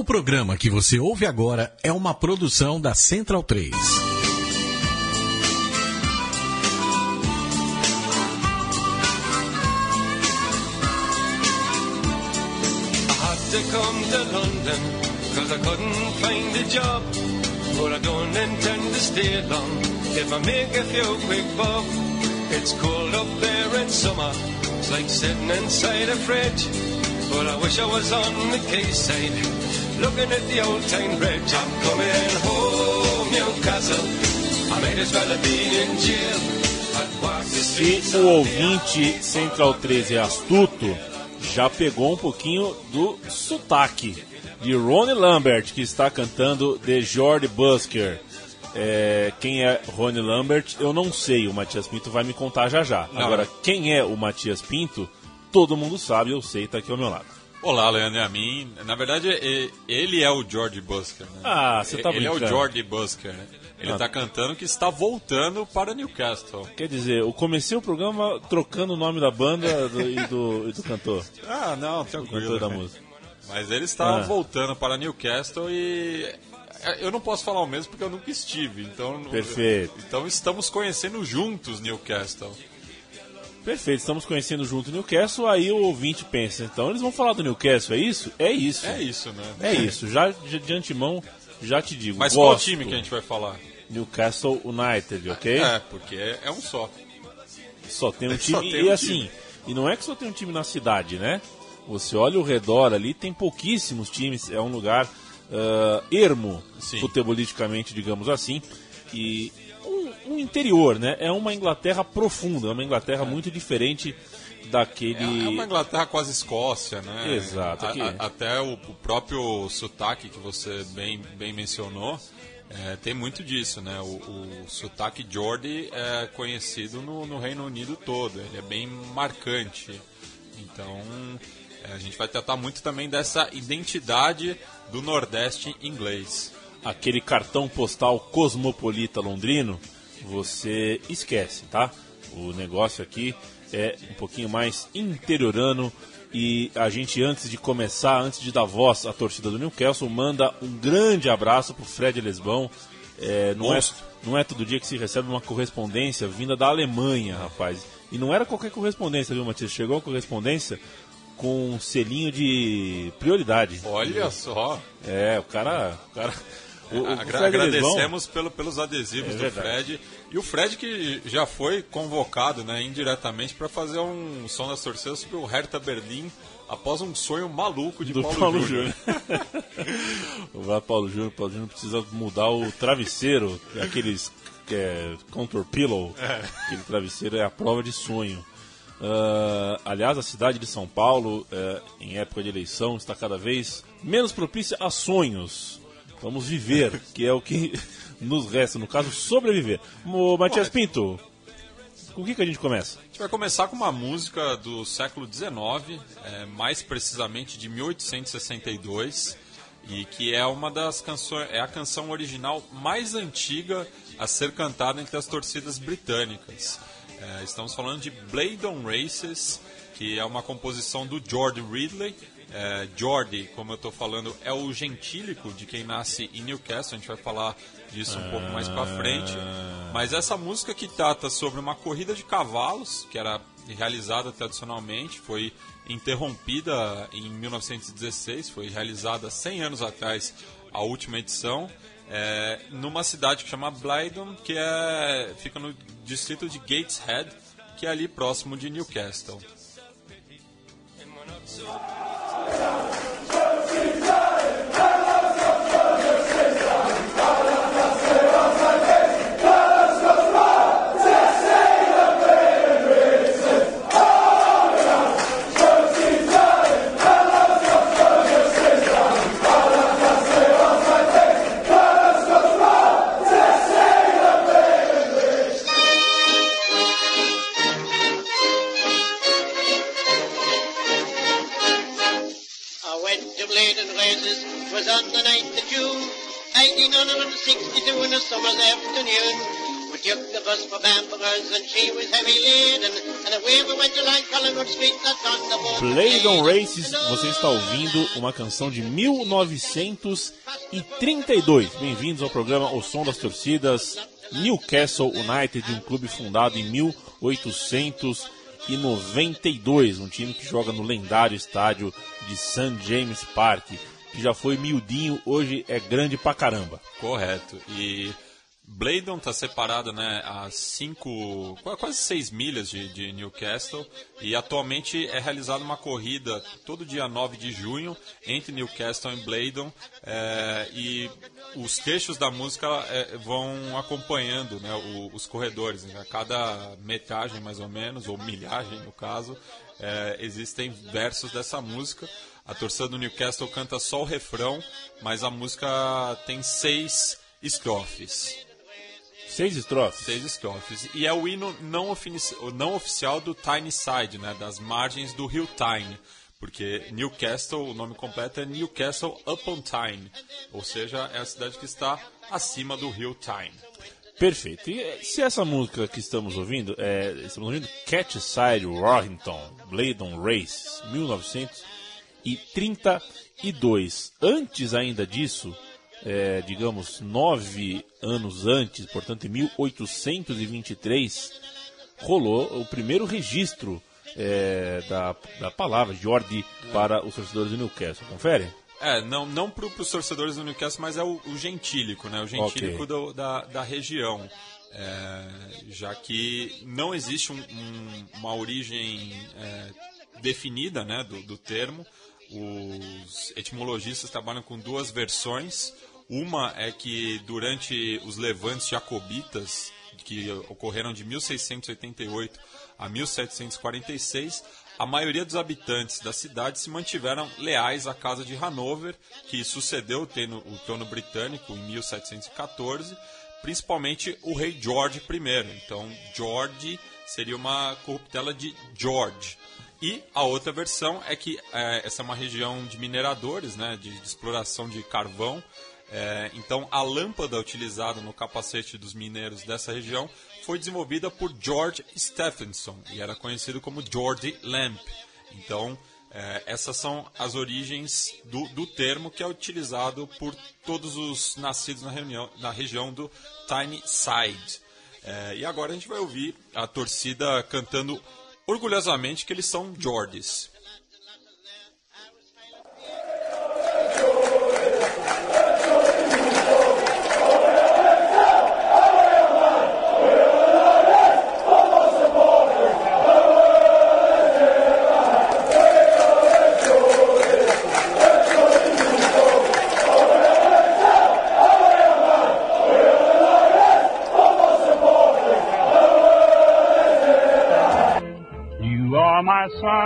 O programa que você ouve agora é uma produção da Central 3. to come to London Cause I couldn't find a job. But I don't intend to stay long. If I make a few quick bob It's cold up there in summer. It's like sitting inside a fridge. But I wish I was on the Looking at the old town bridge I'm coming home, Newcastle I might as well have been in jail Se o ouvinte Central 13 é astuto, já pegou um pouquinho do sotaque de Ronnie Lambert, que está cantando The George Busker. É, quem é Ronnie Lambert, eu não sei, o Matias Pinto vai me contar já já. Não. Agora, quem é o Matias Pinto, todo mundo sabe, eu sei, tá aqui ao meu lado. Olá, Leandro e a mim. Na verdade, ele é o George Busker, né? Ah, você tá Ele é o. George Busker, né? Ele Ah. tá cantando que está voltando para Newcastle. Quer dizer, eu comecei o programa trocando o nome da banda do- e, do, e do cantor, Ah, não, do cantor tranquilo. da né? música. Mas ele está Ah. voltando para Newcastle e é, eu não posso falar o mesmo porque eu nunca estive. Então, Perfeito. Então estamos conhecendo juntos Newcastle. Perfeito, estamos conhecendo junto o Newcastle, aí o ouvinte pensa, então eles vão falar do Newcastle, é isso? É isso. É isso, né? É isso, já de, de antemão, já te digo. Mas qual gosto. time que a gente vai falar? Newcastle United, ok? É, porque é, é um só. Só tem um time. tem e um assim, e não é que só tem um time na cidade, né? Você olha ao redor ali, tem pouquíssimos times, é um lugar ah, ermo, Sim. futebolisticamente, digamos assim. E um, interior, né? É uma Inglaterra profunda, é uma Inglaterra muito diferente daquele. É, é uma Inglaterra quase Escócia, né? Exato, A- a- até o, o próprio sotaque que você bem, bem mencionou é, tem muito disso, né? O, o sotaque Geordie é conhecido no, no Reino Unido todo, ele é bem marcante. Então é, a gente vai tratar muito também dessa identidade do Nordeste inglês. aquele cartão postal cosmopolita londrino, você esquece, tá? O negócio aqui é um pouquinho mais interiorano e a gente antes de começar, antes de dar voz à torcida do Newcastle, manda um grande abraço pro Fred Lesbão. É, não, é, não é todo dia que se recebe uma correspondência vinda da Alemanha, rapaz. E não era qualquer correspondência, viu, Matias? Chegou a correspondência com um selinho de prioridade. Olha só, É, o cara. O cara o, o Agra- agradecemos pelo, pelos adesivos É do. Fred. E o Fred que já foi convocado né, indiretamente para fazer um som das torcidas para o Hertha Berlim após um sonho maluco de do Paulo, Paulo, Júnior. Vai Paulo Júnior, Paulo Júnior precisa mudar o travesseiro, aqueles que é, contour pillow, aquele travesseiro é a prova de sonho. Ah, aliás, a cidade de São Paulo, eh, em época de eleição, está cada vez menos propícia a sonhos. Vamos viver, que é o que nos resta, no caso, sobreviver. Ô, Matias Pinto, com o que, que a gente começa? A gente vai começar com uma música do século XIX, é, mais precisamente de 1862, e que é uma das canções, é a canção original mais antiga a ser cantada entre as torcidas britânicas. É, estamos falando de Blade on Races, que é uma composição do George Ridley. É, Geordie, como eu estou falando, é o gentílico de quem nasce em Newcastle. A gente vai falar disso um pouco mais para frente. Mas essa música que trata sobre uma corrida de cavalos, que era realizada tradicionalmente, foi interrompida em 1916, foi realizada 100 anos atrás a última edição, é, numa cidade que chama Blyden, que é, fica no distrito de Gateshead, que é ali próximo de Newcastle. In a summer's afternoon. With took the bus for and she was heavy laden. And away we went to like Collingwood Street, that's on the. Blade on Races, você está ouvindo uma canção de 1932. Bem-vindos ao programa O Som das Torcidas. Newcastle United, um clube fundado em 1892, um time que joga no lendário estádio de St. James Park, que já foi miudinho, hoje é grande pra caramba. Correto. E Blaydon está separado né, a cinco, quase seis milhas de, de, Newcastle e atualmente é realizada uma corrida todo dia 9 de junho entre Newcastle e Blaydon é, e os trechos da música é, vão acompanhando né, o, os corredores. Né, a cada metragem mais ou menos, ou milhagem no caso, é, existem versos dessa música. A torcida do Newcastle canta só o refrão, mas a música tem seis estrofes. Seis estrofes? Seis estrofes. E é o hino não, não oficial do Tyneside, né? Das margens do rio Tyne. Porque Newcastle, o nome completo é Newcastle upon Tyne. Ou seja, é a cidade que está acima do rio Tyne. Perfeito. E eh, se essa música que estamos ouvindo, é, estamos ouvindo Catchside Warrington, Blaydon Race, 1932. Antes ainda disso, é, digamos, nove anos antes, portanto em 1823, rolou o primeiro registro é, da, da palavra Jordi para os torcedores do Newcastle. Confere? É, não, não para os torcedores do Newcastle, mas é o, o gentílico, né? O gentílico okay. do, da, da região. É, já que não existe um, um, uma origem é, definida né, do, do termo, os etimologistas trabalham com duas versões. Uma é que durante os levantes jacobitas, que ocorreram de 1688 a 1746, a maioria dos habitantes da cidade se mantiveram leais à Casa de Hanover, que sucedeu o trono britânico em 1714, principalmente o rei George I. Então, George seria uma corruptela de George. E a outra versão é que é, essa é uma região de mineradores, né, de, de exploração de carvão, é, então, a lâmpada utilizada no capacete dos mineiros dessa região foi desenvolvida por George Stephenson e era conhecido como George Lamp. Então, é, essas são as origens do, do, termo que é utilizado por todos os nascidos na, reunião, na região do Tyneside. É, e agora a gente vai ouvir a torcida cantando orgulhosamente que eles são Georges.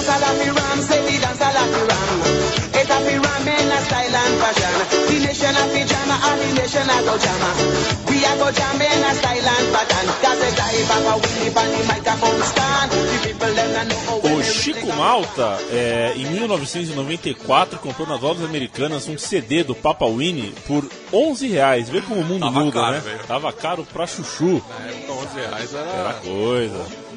Dance a la ram, say we dance a la ram. It's a ram in a style and fashion. The nation of pajama, and the nation of go jama. We are go jam in a style and pattern. Willie on the microphone stand. The people them know. O Chico Malta, é, em 1994, comprou nas lojas americanas um CD do Papa Winnie por 11 reais. Vê como o mundo Tava muda, caro, né? Véio. Tava caro pra chuchu. Na época, 11 reais era, era coisa.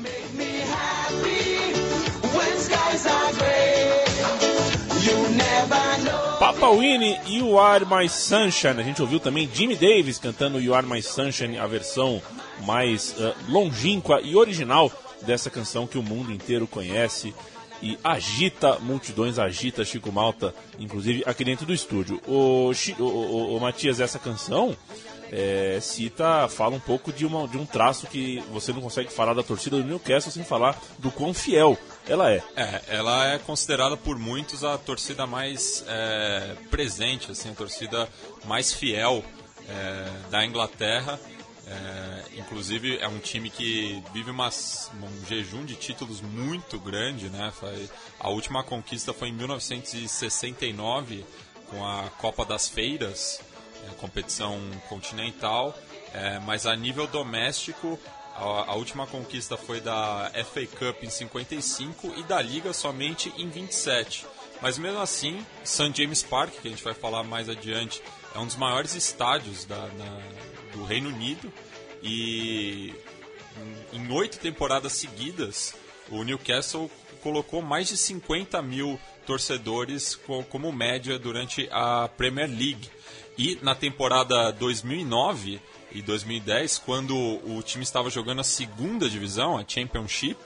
Papa Winnie, You Are My Sunshine. A gente ouviu também Jimmy Davis cantando You Are My Sunshine, a versão mais uh, longínqua e original dessa canção que o mundo inteiro conhece e agita multidões, agita Chico Malta, inclusive aqui dentro do estúdio. O, o, o, o Matias, essa canção é, cita, fala um pouco de, uma, de um traço que você não consegue falar da torcida do Newcastle sem falar do quão fiel ela é. É, ela é considerada por muitos a torcida mais é, presente, assim, a torcida mais fiel é, da Inglaterra. É, inclusive é um time que vive uma, um jejum de títulos muito grande, né? Foi, a última conquista foi em 1969 com a Copa das Feiras, competição continental, é, mas a nível doméstico, a, a última conquista foi da FA Cup em 55 e da Liga somente em 27. Mas mesmo assim, St. James Park, que a gente vai falar mais adiante, é um dos maiores estádios da, na, do Reino Unido e em oito temporadas seguidas, o Newcastle colocou mais de 50 mil torcedores como média durante a Premier League. E na temporada 2009 e 2010, quando o time estava jogando a segunda divisão, a Championship,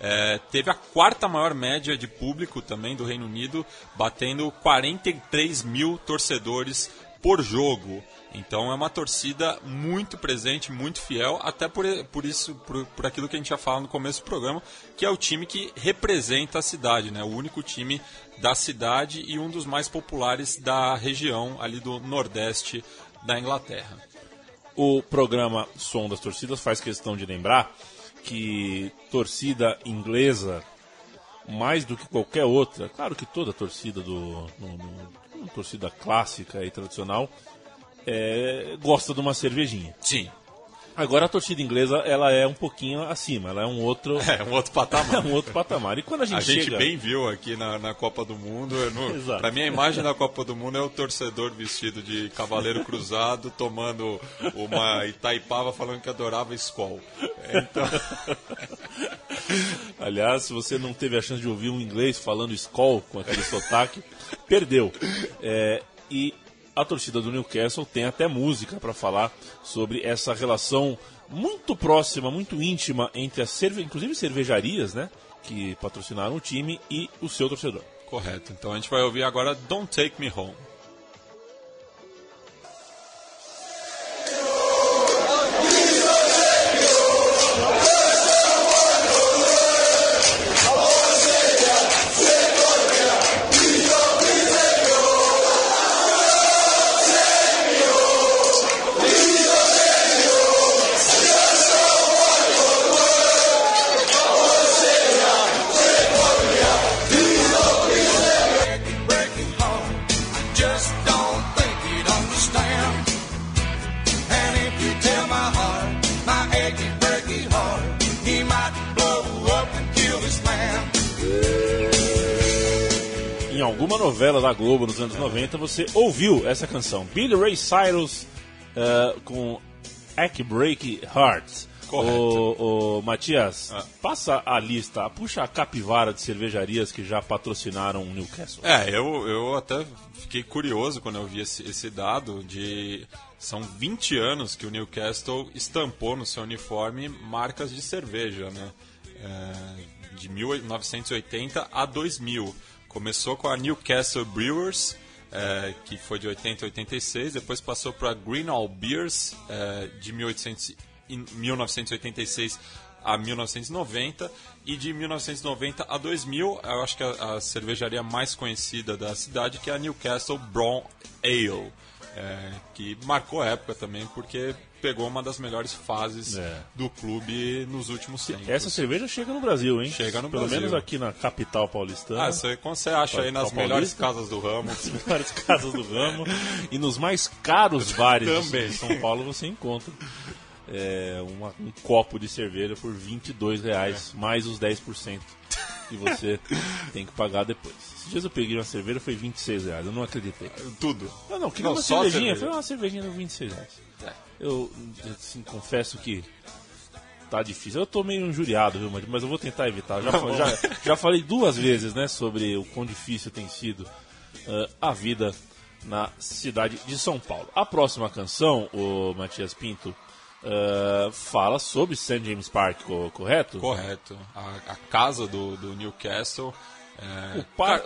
é, teve a quarta maior média de público também do Reino Unido, batendo 43 mil torcedores por jogo. Então é uma torcida muito presente, muito fiel, até por, por isso, por, por aquilo que a gente já falou no começo do programa, que é o time que representa a cidade, né? O único time da cidade e um dos mais populares da região ali do Nordeste da Inglaterra. O programa Som das Torcidas faz questão de lembrar que torcida inglesa, mais do que qualquer outra, claro que toda torcida do no, no, torcida clássica e tradicional é, gosta de uma cervejinha. Sim. Agora a torcida inglesa ela é um pouquinho acima, ela é um outro é um outro patamar. é um outro patamar. E quando a gente a chega... gente bem viu aqui na, na Copa do Mundo, no, para mim a imagem da Copa do Mundo é o torcedor vestido de cavaleiro cruzado tomando uma Itaipava falando que adorava Skol. Então... Aliás, se você não teve a chance de ouvir um inglês falando Skol com aquele sotaque, perdeu. É, e a torcida do Newcastle tem até música para falar sobre essa relação muito próxima, muito íntima entre as cerve inclusive cervejarias, né, que patrocinaram o time e o seu torcedor. Correto. Então a gente vai ouvir agora Don't Take Me Home. 90, você ouviu essa canção. Billy Ray Cyrus uh, com Ack Break Hearts. O, o, Matias, ah. passa a lista, puxa a capivara de cervejarias que já patrocinaram o Newcastle. É, eu, eu até fiquei curioso quando eu vi esse, esse dado de são 20 anos que o Newcastle estampou no seu uniforme marcas de cerveja, né? É, de 1980 a 2000. Começou com a Newcastle Brewers, é, que foi de 80 a 86, depois passou para Greenall Beers, é, de 1800, 1986 a 1990 e de 1990 a 2000 eu acho que a, a cervejaria mais conhecida da cidade que é a Newcastle Brown Ale é, que marcou a época também porque pegou uma das melhores fases é. do clube nos últimos tempos. Essa cerveja chega no Brasil, hein? Chega no Pelo Brasil. menos aqui na capital paulistana. Ah, você, você acha aí nas melhores casas do ramo. Nas melhores casas do ramo. e nos mais caros bares Também. de São Paulo você encontra. É, uma, um copo de cerveja por 22 reais, é. mais os 10% que você tem que pagar depois. Esses dias eu peguei uma cerveja, foi 26 reais, eu não acreditei. Tudo? Não, não, queria não, uma cervejinha, foi uma cervejinha de 26 reais. Eu, assim, confesso que tá difícil. Eu tô meio injuriado, viu, mas eu vou tentar evitar. Já, já, já falei duas vezes, né, sobre o quão difícil tem sido uh, a vida na cidade de São Paulo. A próxima canção, o Matias Pinto, uh, fala sobre St. James Park, correto? Correto. A, a casa do, do Newcastle. É, par...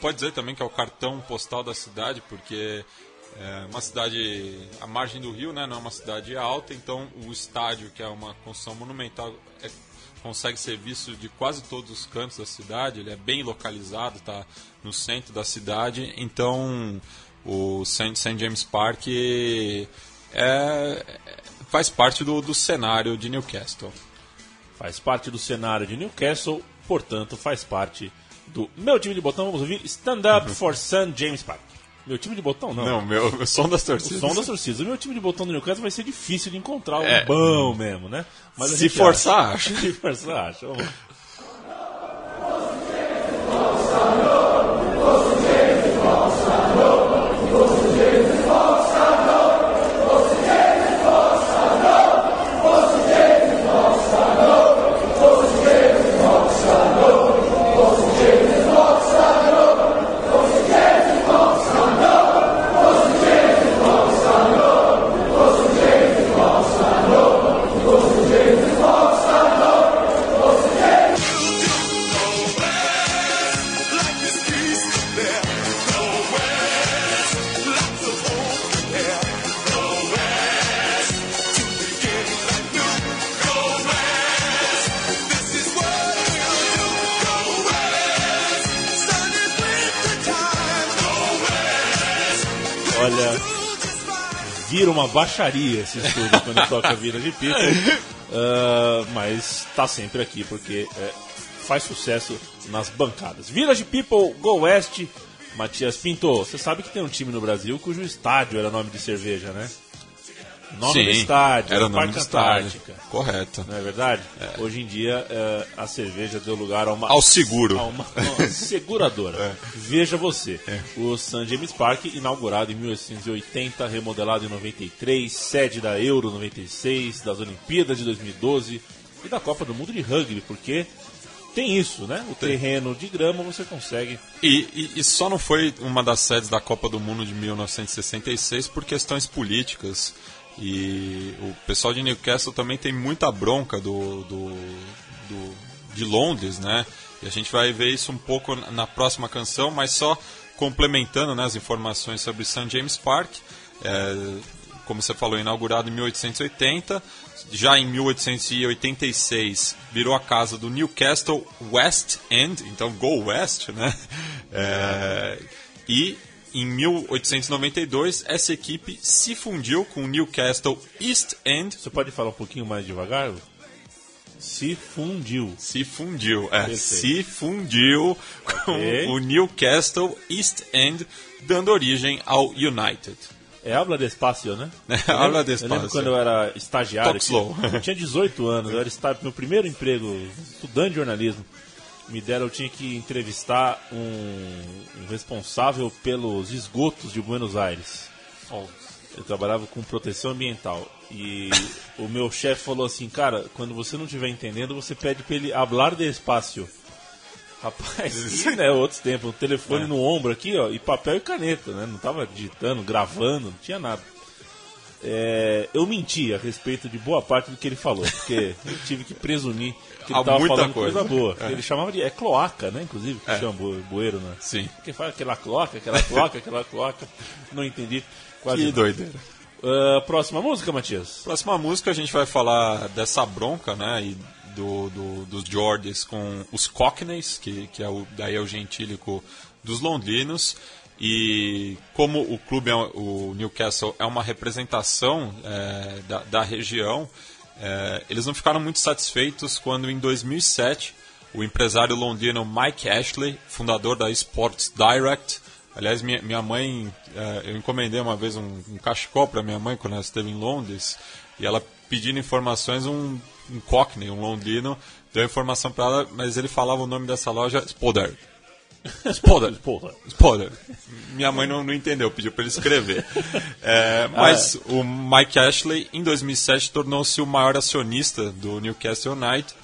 Pode dizer também que é o cartão postal da cidade, porque é uma cidade à margem do rio, né? Não é uma cidade alta, então o estádio, que é uma construção monumental, é, consegue ser visto de quase todos os cantos da cidade. Ele é bem localizado, está no centro da cidade. Então o St. James Park é, faz parte do, do cenário de Newcastle. Faz parte do cenário de Newcastle, portanto faz parte do meu time de botão. Vamos ouvir Stand Up for St. James Park. Meu time de botão não. Não, meu, o som das O torcidas. som das torcidas. O meu time de botão do Newcastle vai ser difícil de encontrar um É. bom mesmo, né? Mas Se forçar, acha. Se forçar, acha. Vamos lá. Baixaria esse estúdio quando toca Village People. Ah, mas tá sempre aqui porque é, faz sucesso nas bancadas. Village People, Go West. Matias Pinto, você sabe que tem um time no Brasil cujo estádio era nome de cerveja, né? Nome do estádio, era o nome Parque. Antártica. Correto. Não é verdade? Hoje em dia é, a cerveja deu lugar a uma Ao seguro. a uma, uma seguradora. Veja você, o St. James Park, inaugurado em 1880, remodelado em 93, sede da Euro 96, das Olimpíadas de 2012 e da Copa do Mundo de Rugby, porque tem isso, né? O terreno de grama você consegue. E, e- e só não foi uma das sedes da Copa do Mundo de 1966 por questões políticas. E o pessoal de Newcastle também tem muita bronca do, do, do- de Londres, né? E a gente vai ver isso um pouco na- próxima canção, mas só complementando né, as informações sobre St. James Park. É, como você falou, inaugurado em 1880. Já em 1886 virou a casa do Newcastle West End, então Go West, né? É, e em 1892 essa equipe se fundiu com o Newcastle East End. Você pode falar um pouquinho mais devagar? Se fundiu. Se fundiu, é, Perfeito. se fundiu com Ok. o Newcastle East End, dando origem ao United. É habla despacio, né? É, Eu lembro- habla Eu lembro quando eu era estagiário. Talk slow. Eu tinha 18 anos, eu era meu primeiro emprego, estudante de jornalismo. Me deram, eu tinha que entrevistar um, um responsável pelos esgotos de Buenos Aires. Eu trabalhava com proteção ambiental. E o meu chefe falou assim, cara, quando você não estiver entendendo, você pede pra ele hablar despacio. Rapaz, e, né, outros tempos, um telefone É. no ombro aqui, ó, e papel e caneta, né? Não tava digitando, gravando, não tinha nada. É, eu menti a respeito de boa parte do que ele falou, porque eu tive que presumir que ele estava falando coisa. coisa, boa. É. Ele chamava de. É cloaca, né? Inclusive, que É. chama bu- bueiro, né? Sim. Porque fala aquela cloaca, aquela cloaca, aquela cloaca. Não entendi. Quase Que doideira. Ah, próxima música, Matias. Próxima música a gente vai falar dessa bronca, né? E do, do- dos Jordis com os Cockneys, que, que é o, daí é o gentílico dos londrinos. E como o clube, é, o Newcastle, é uma representação é, da, da região, é, eles não ficaram muito satisfeitos quando em 2007 o empresário londrino Mike Ashley, fundador da Sports Direct, Aliás, minha, minha mãe, eh, eu encomendei uma vez um, um cachecol para minha mãe quando ela esteve em Londres, e ela pedindo informações, um, um Cockney, um londrino, deu informação para ela, mas ele falava o nome dessa loja, Spodder. Spodder. Porra. Spodder. Minha mãe não, não entendeu, pediu para ele escrever. É, mas o Mike Ashley, em 2007, tornou-se o maior acionista do Newcastle United,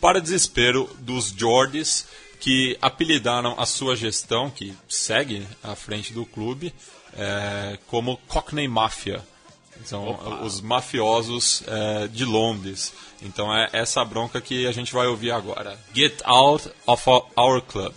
para desespero dos Jordis, que apelidaram a sua gestão, que segue à frente do clube, é, como Cockney Mafia. São os mafiosos é, de Londres. Então é essa bronca que a gente vai ouvir agora. Get out of our club.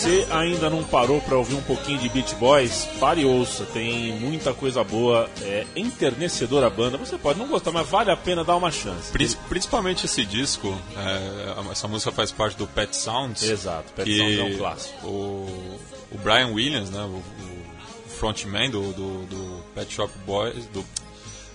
Você ainda não parou para ouvir um pouquinho de Beach Boys, pare e ouça. Tem muita coisa boa, é enternecedora a banda. Você pode não gostar, mas vale a pena dar uma chance. Pri- Principalmente esse disco, é, essa música faz parte do Pet Sounds. Exato, Pet Sounds é um clássico. O, o Brian Williams, né, o, o frontman do, do, do Pet Shop Boys, do,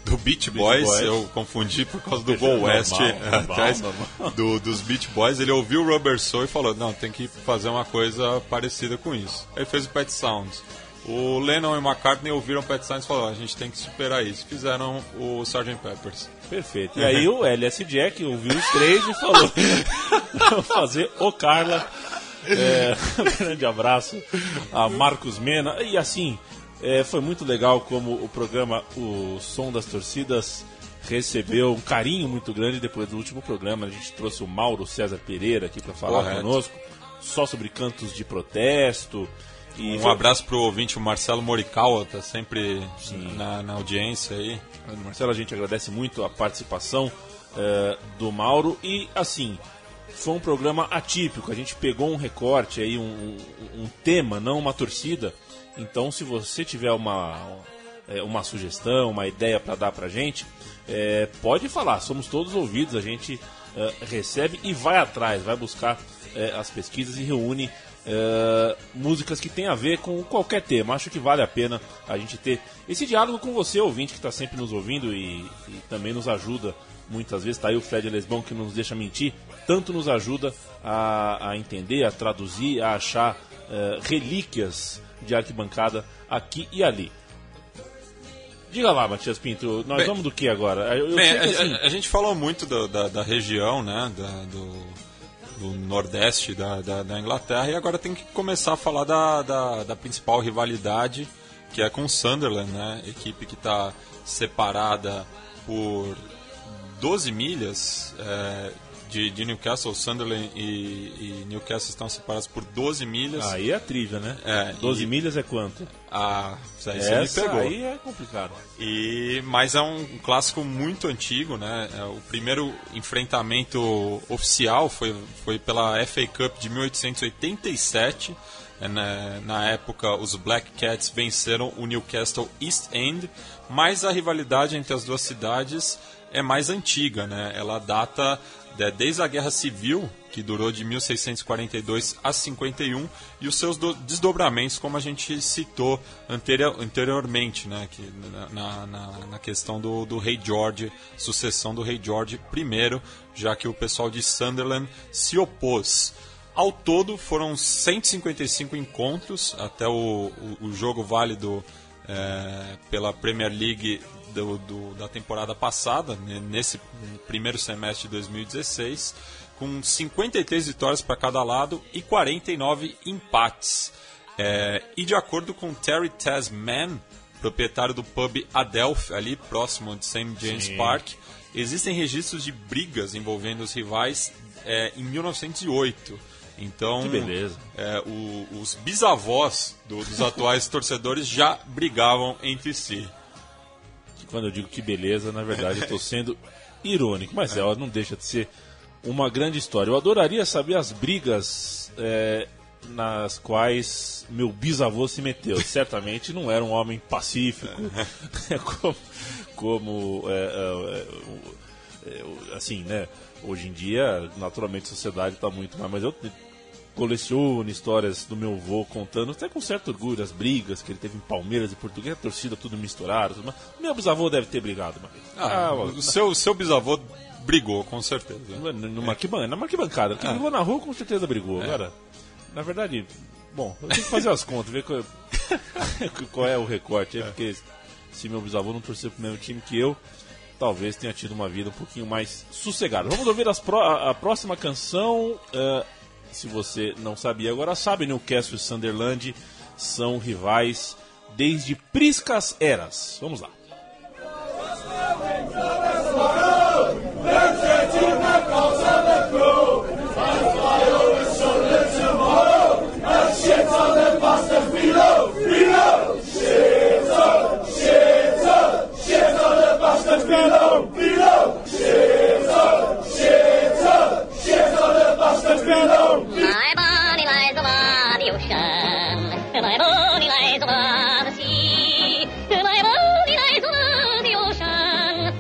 do Beach Boys, Boys. eu confundi por causa do Go West normal, atrás normal. do- dos Beach Boys. Ele ouviu o Rubber Soul e falou: Não, tem que fazer uma coisa parecida com isso. Aí fez o Pet Sounds. O Lennon e o McCartney ouviram o Pet Sounds e falaram: A gente tem que superar isso. Fizeram o Sgt. Peppers. Perfeito. E aí o LS Jack ouviu os três e falou: Vamos fazer o Carla. É, um grande abraço a Marcos Mena. E assim, é, foi muito legal como o programa O Som das Torcidas recebeu um carinho muito grande depois do último programa. A gente trouxe o Mauro César Pereira aqui para falar Correto. conosco, só sobre cantos de protesto. E Um foi- abraço pro ouvinte, o Marcelo Morikawa, tá sempre na, na audiência aí. Marcelo, a gente agradece muito a participação eh, do Mauro e assim foi um programa atípico. A gente pegou um recorte aí, um, um- um tema, não uma torcida. Então, se você tiver uma eh, uma sugestão, uma ideia para dar para gente, eh, pode falar. Somos todos ouvidos. A gente eh, recebe e vai atrás, vai buscar eh, as pesquisas e reúne eh, músicas que tem a ver com qualquer tema. Acho que vale a pena a gente ter esse diálogo com você, ouvinte, que está sempre nos ouvindo e, e também nos ajuda muitas vezes. Está aí o Fred Lesbão que nos deixa mentir, tanto nos ajuda a, a entender, a traduzir, a achar eh, relíquias de arquibancada aqui e ali. Diga lá, Matias Pinto, nós Bem- vamos do que agora? Eu, eu Bem, que, a, assim, a- a gente falou muito do- da, da região, né, da- do, do nordeste da, da- Inglaterra e agora tem que começar a falar da principal rivalidade, que é com o Sunderland, né, equipe que está separada por 12 milhas é, de, de Newcastle, Sunderland e, e Newcastle estão separados por 12 milhas. aí é a trivia, né? É, 12 e- milhas é quanto? Ah, isso aí você me Essa pegou. aí é complicado. E, mas é um clássico muito antigo, né? É, o primeiro enfrentamento oficial foi, foi pela FA Cup de 1887. É, Na, na época, os Black Cats venceram o Newcastle East End, mas a rivalidade entre as duas cidades é mais antiga, né? Ela data desde a Guerra Civil, que durou de 1642 a 51, e os seus do- desdobramentos, como a gente citou anterior- anteriormente, né? Que, na, na- na questão do, do rei George, sucessão do rei George I, já que o pessoal de Sunderland se opôs. Ao todo foram 155 encontros até o, o, o jogo válido é, pela Premier League do, do- da temporada passada, né, nesse primeiro semestre de 2016, com 53 vitórias para cada lado e 49 empates. É, e de acordo com Terry Tasman, proprietário do pub Adelphi, ali próximo de St. James Sim. Park, existem registros de brigas envolvendo os rivais é, em 1908. Então, Que beleza. é, o- os bisavós do- dos atuais torcedores já brigavam entre si. Quando eu digo que beleza, na verdade eu estou sendo irônico, mas ela não deixa de ser uma grande história. Eu adoraria saber as brigas é, nas quais meu bisavô se meteu. Certamente não era um homem pacífico, como, como é, é, assim, né? Hoje em dia, naturalmente, a sociedade está muito mais. Mas eu coleciono histórias do meu avô contando, até com certo orgulho, as brigas que ele teve em Palmeiras e Português, a torcida tudo misturado. mais. Meu bisavô deve ter brigado uma vez. Ah, o seu, seu bisavô brigou, com certeza. Numa, numa arquiban- numa arquibancada. Quem brigou na rua com certeza brigou. Agora, na verdade, bom, eu tenho que fazer as contas, ver qual, qual é o recorte aí, porque se meu bisavô não torceu pro mesmo time que eu, talvez tenha tido uma vida um pouquinho mais sossegada. Vamos ouvir pró- a, a próxima canção. eh, se você não sabia, agora sabe, Newcastle e Sunderland são rivais desde priscas eras. Vamos lá. My body lies the ocean. My body lies the sea. My body lies the ocean.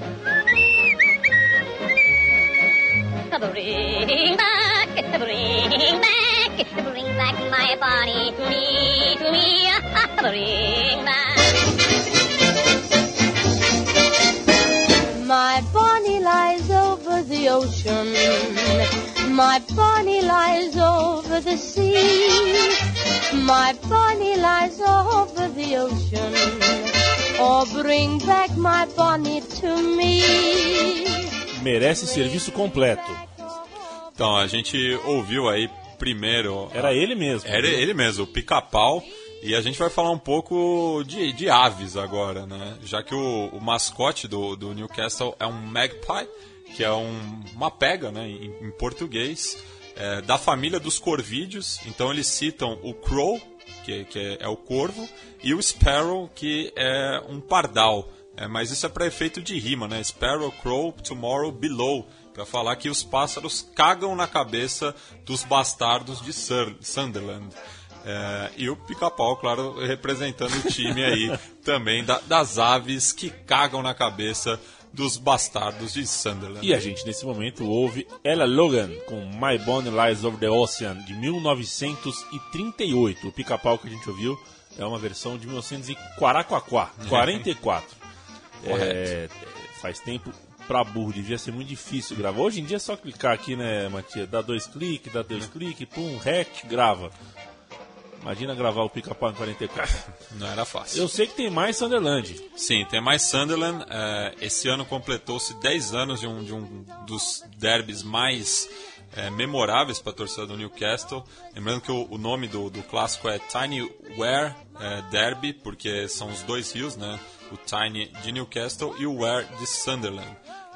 Bring back, bring back, bring back my body to me, to me. Bring back. My body lies over the ocean. My Bonnie lies over the sea. My Bonnie lies over the ocean. Or bring back my Bonnie to me. Merece serviço completo. Então, a gente ouviu aí primeiro. Era ele mesmo. Era ele mesmo, o pica-pau. E a gente vai falar um pouco de, de aves agora, né? Já que o, o mascote do, do Newcastle é um magpie, que é um, uma pega, né, em, em português, é, da família dos corvídeos. Então eles citam o crow, que, que é, é o corvo, e o sparrow, que é um pardal. É, mas isso é para efeito de rima, né? Sparrow, crow, tomorrow, below. Para falar que os pássaros cagam na cabeça dos bastardos de Sur Sunderland. É, e o pica-pau, claro, representando o time aí também da- das aves que cagam na cabeça dos bastardos de Sunderland. E a gente nesse momento ouve Ella Logan com My Bonnie Lies Over the Ocean de 1938. O pica-pau que a gente ouviu é uma versão de 1944. 44. É, faz tempo pra burro, devia ser muito difícil gravar. Hoje em dia é só clicar aqui, né, Matias? Dá dois cliques, dá dois cliques, pum, rec, grava. Imagina gravar o pica-pau em 44. Não era fácil. Eu sei que tem mais Sunderland. Sim, tem mais Sunderland. É, esse ano completou-se 10 anos de um, de um dos derbys mais é, memoráveis para a torcida do Newcastle. Lembrando que o, o nome do, do clássico é Tiny Ware é, Derby, porque são os dois rios, né? O Tiny de Newcastle e o Ware de Sunderland.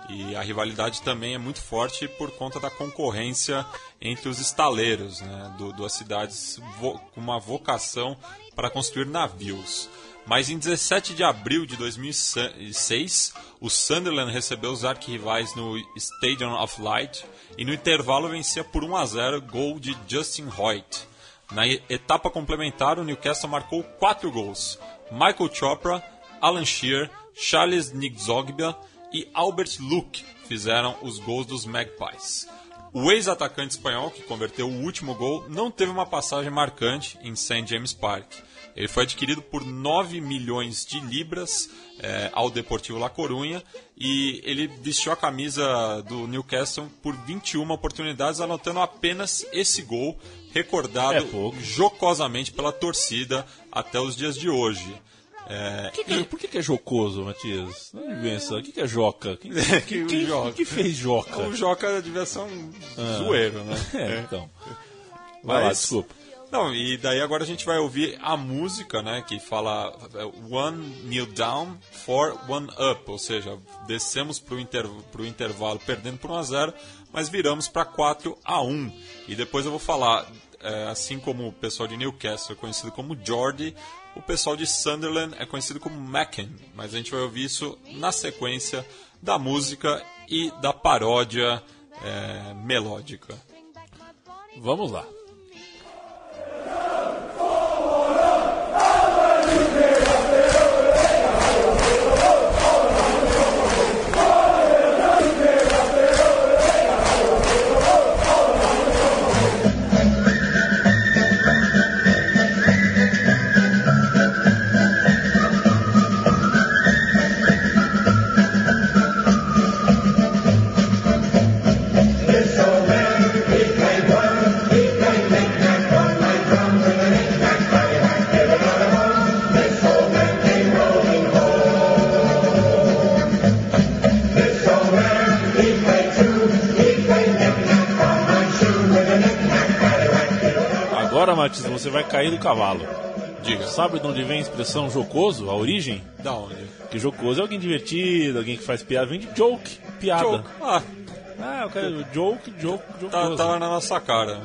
E a rivalidade também é muito forte por conta da concorrência entre os estaleiros, né? Do, duas cidades com uma vocação para construir navios. Mas em 17 de abril de 2006, o Sunderland recebeu os arquirrivais no Stadium of Light e no intervalo vencia por 1 a 0 gol de Justin Hoyt. Na etapa complementar, o Newcastle marcou quatro gols. Michael Chopra, Alan Shearer, Charles Nigzogba e Albert Luke fizeram os gols dos Magpies. O ex-atacante espanhol, que converteu o último gol, não teve uma passagem marcante em St. James Park. Ele foi adquirido por 9 milhões de libras eh, ao Deportivo La Corunha e ele vestiu a camisa do Newcastle por 21 oportunidades, anotando apenas esse gol, recordado É jocosamente pela torcida até os dias de hoje. É, Que que é- por que, que é jocoso, Matias? Não me pensa. O que, que é joca? Quem, quem, quem- Joca. quem que fez joca? o Joca devia ser um zoeiro, né? É, então. Vai lá, Mas- desculpa. Não, e daí agora a gente vai ouvir a música, né, que fala é, One kneel down for one up, ou seja, descemos pro, inter, pro intervalo perdendo por 1 a 0, mas viramos para 4 a 1. E depois eu vou falar, é, assim como o pessoal de Newcastle é conhecido como Geordie, o pessoal de Sunderland é conhecido como Macken, mas a gente vai ouvir isso na sequência da música e da paródia é, melódica. Vamos lá. Agora, Matias, você vai cair do cavalo. Diga. Sabe de onde vem a expressão jocoso, a origem? Da onde? Que jocoso é alguém divertido, alguém que faz piada. Vem de joke, piada. Joke. Ah, Ah, eu quero joke, joke, tá, jocoso. tava na nossa cara.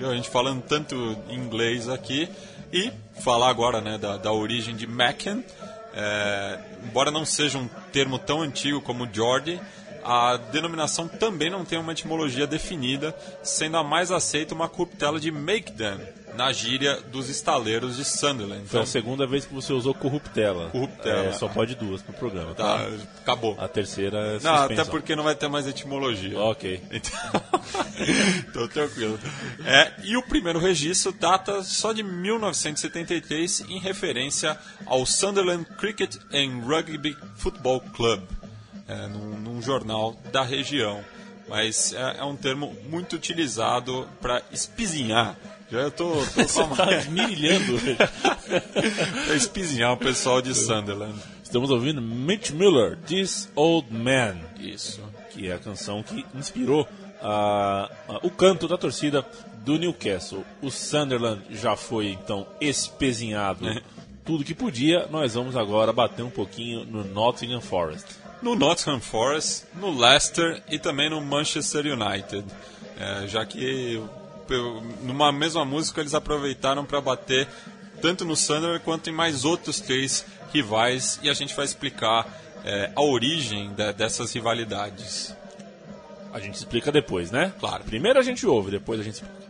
A gente falando tanto inglês aqui. E falar agora né, da, da origem de Macken. É, embora não seja um termo tão antigo como Geordie, a denominação também não tem uma etimologia definida, sendo a mais aceita uma corruptela de make them, na gíria dos estaleiros de Sunderland. Foi Então, a segunda vez que você usou corruptela. Corruptela. É, só pode duas pro programa, tá? tá, acabou. A terceira é Não, até porque não vai ter mais etimologia. Ok. Então, então tranquilo. É, e o primeiro registro data só de 1973 em referência ao Sunderland Cricket and Rugby Football Club, é, num, num jornal da região. Mas é, é um termo muito utilizado para espizinhar. Já eu tô, tô com uma- Tá mirilhando. pra espizinhar o pessoal de Sunderland. Estamos ouvindo Mitch Miller, This Old Man. Isso. que é a canção que inspirou a- a- o canto da torcida do Newcastle. O Sunderland já foi então espezinhado É. tudo que podia. Nós vamos agora bater um pouquinho no Nottingham Forest. no Nottingham Forest, no Leicester e também no Manchester United. É, já que numa mesma música eles aproveitaram para bater tanto no Sunderland quanto em mais outros três rivais e a gente vai explicar é, a origem da- dessas rivalidades. A gente explica depois, né? Claro. Primeiro a gente ouve, depois a gente explica.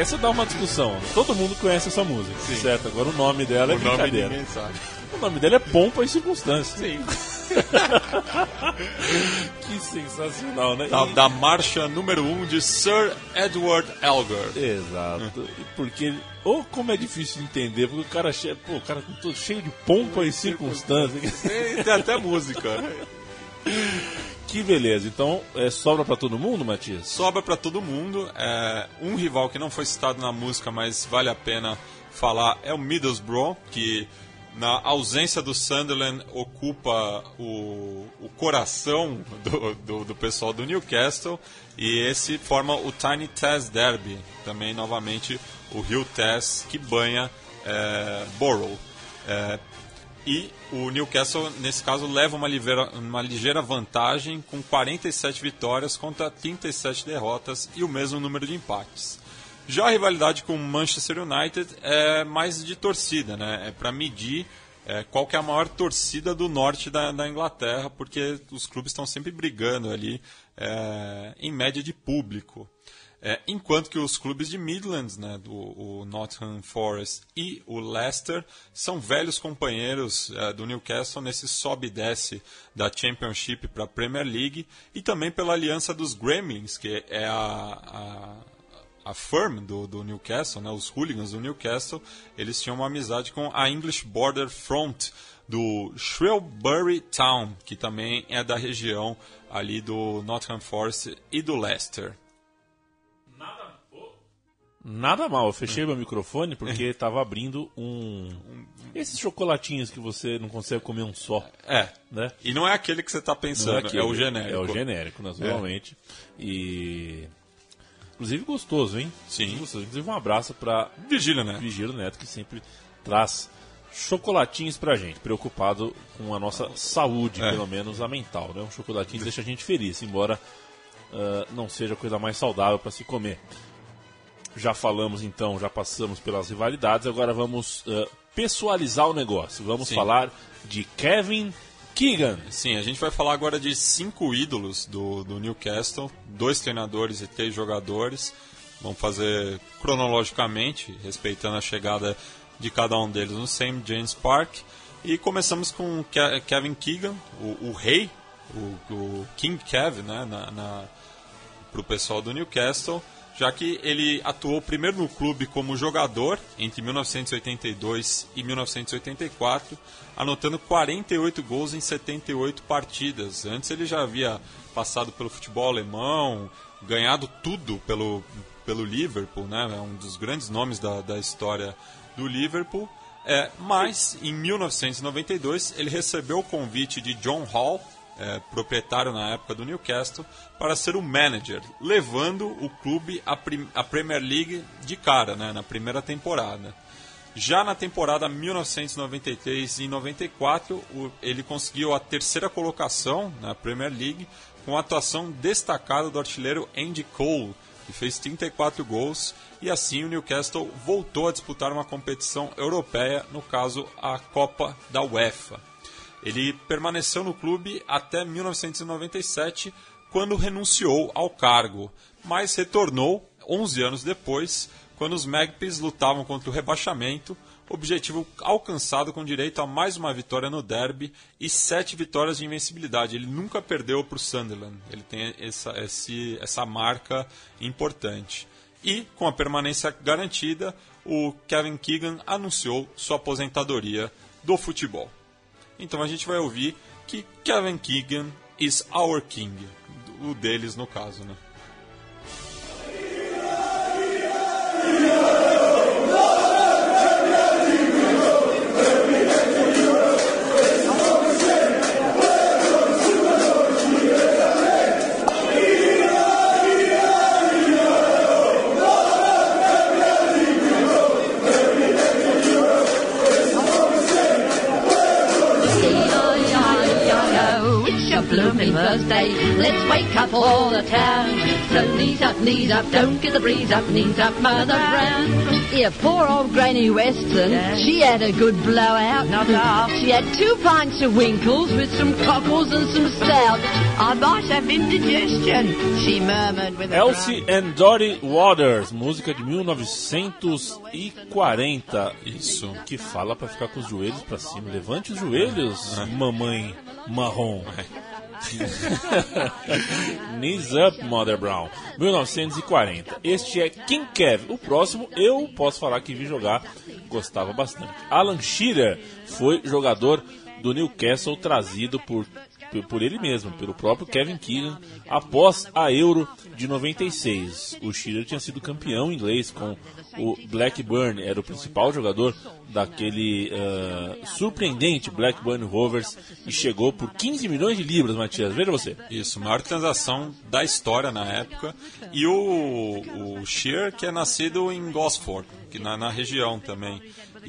Essa dá uma discussão. Todo mundo conhece essa música, certo? Agora o nome dela é brincadeira. sabe. O nome dela é Pompa e Circunstância. Sim. Que sensacional, né? Da, E- da marcha número 1 um de Sir Edward Elgar. Exato. Porque, ou como é difícil de entender, porque o cara, che... Pô, o cara todo cheio de pompa e circunstância. Tem até música. que beleza. Então, é, sobra pra todo mundo, Matias? sobra para todo mundo. É, um rival que não foi citado na música, mas vale a pena falar, é o Middlesbrough, que na ausência do Sunderland ocupa o, o coração do, do, do pessoal do Newcastle e esse forma o Tiny Taz Derby, também novamente o Rio Taz que banha é, Borough. É, e o Newcastle, nesse caso, leva uma, ligeira- uma ligeira vantagem com 47 vitórias contra 37 derrotas e o mesmo número de empates. Já a rivalidade com o Manchester United é mais de torcida, né? É para medir é, qual que é a maior torcida do norte da, da Inglaterra, porque os clubes estão sempre brigando ali é, em média de público. É, enquanto que os clubes de Midlands, né, do o Nottingham Forest e o Leicester, são velhos companheiros é, do Newcastle nesse sobe e desce da Championship para a Premier League e também pela aliança dos Gremlins, que é a, a, a firm do, do Newcastle, né, os hooligans do Newcastle, eles tinham uma amizade com a English Border Front do Shrewsbury Town, que também é da região ali do Nottingham Forest e do Leicester. Nada mal, eu fechei meu microfone porque tava abrindo um. Esses chocolatinhos que você não consegue comer um só, É. né? E não é aquele que você está pensando, é, aquele, o genérico. É o genérico, naturalmente. E. Inclusive gostoso, hein? Sim. Gostoso. Inclusive um abraço pra Vigília, né? Vigílio Neto, que sempre traz chocolatinhos pra gente, preocupado com a nossa saúde, É. pelo menos a mental, né? Um chocolatinho deixa a gente feliz, embora ah, não seja a coisa mais saudável para se comer. Já falamos então, já passamos pelas rivalidades, agora vamos ah, pessoalizar o negócio. Vamos Sim. falar de Kevin Keegan. Sim, a gente vai falar agora de cinco ídolos do, do Newcastle, dois treinadores e três jogadores. Vamos fazer cronologicamente, respeitando a chegada de cada um deles no St. James Park. E começamos com Ke- Kevin Keegan, o, o rei, o, o King Kev, né, na, na, para o pessoal do Newcastle, já que ele atuou primeiro no clube como jogador entre 1982 e 1984, anotando 48 gols em 78 partidas. Antes ele já havia passado pelo futebol alemão, ganhado tudo pelo, pelo Liverpool, né? é um dos grandes nomes da, da história do Liverpool. É, mas em 1992 ele recebeu o convite de John Hall, é, proprietário na época do Newcastle, para ser o manager, levando o clube à, à Premier League de cara, né, na primeira temporada. Já na temporada 1993 e 94, o- ele conseguiu a terceira colocação na Premier League com a atuação destacada do artilheiro Andy Cole, que fez 34 gols, e assim o Newcastle voltou a disputar uma competição europeia, no caso a Copa da UEFA. Ele permaneceu no clube até 1997, quando renunciou ao cargo, mas retornou 11 anos depois, quando os Magpies lutavam contra o rebaixamento, objetivo alcançado com direito a mais uma vitória no derby e sete vitórias de invencibilidade. Ele nunca perdeu para o Sunderland, ele tem essa, esse- essa marca importante. E, com a permanência garantida, o Kevin Keegan anunciou sua aposentadoria do futebol. Então a gente vai ouvir que Kevin Keegan is our king. O deles, no caso, né? Birthday. Let's wake up all the town. So knees up, knees up, don't get the breeze up, knees up, Mother Brown. Yeah, poor old Granny Weston. She had a good blowout. Not half. She had two pints of winkles with some cockles and some stout. I might have indigestion, she murmured with a Elsie and Dory Waters, música de 1940. Isso. Que fala pra ficar com os joelhos pra cima. Levante os joelhos, mamãe marrom. Knees Up, Mother Brown, 1940. Este é King Kev. O próximo eu posso falar que vi jogar, gostava bastante. Alan Shearer foi jogador do Newcastle trazido por por ele mesmo, pelo próprio Kevin Keegan, após a Euro de 96. O Shearer tinha sido campeão inglês com o Blackburn, era o principal jogador daquele uh, surpreendente Blackburn Rovers e chegou por 15 milhões de libras, Matias. Veja você. Isso, maior transação da história na época. E o, o Shear, que é nascido em Gosford, que na, na região também.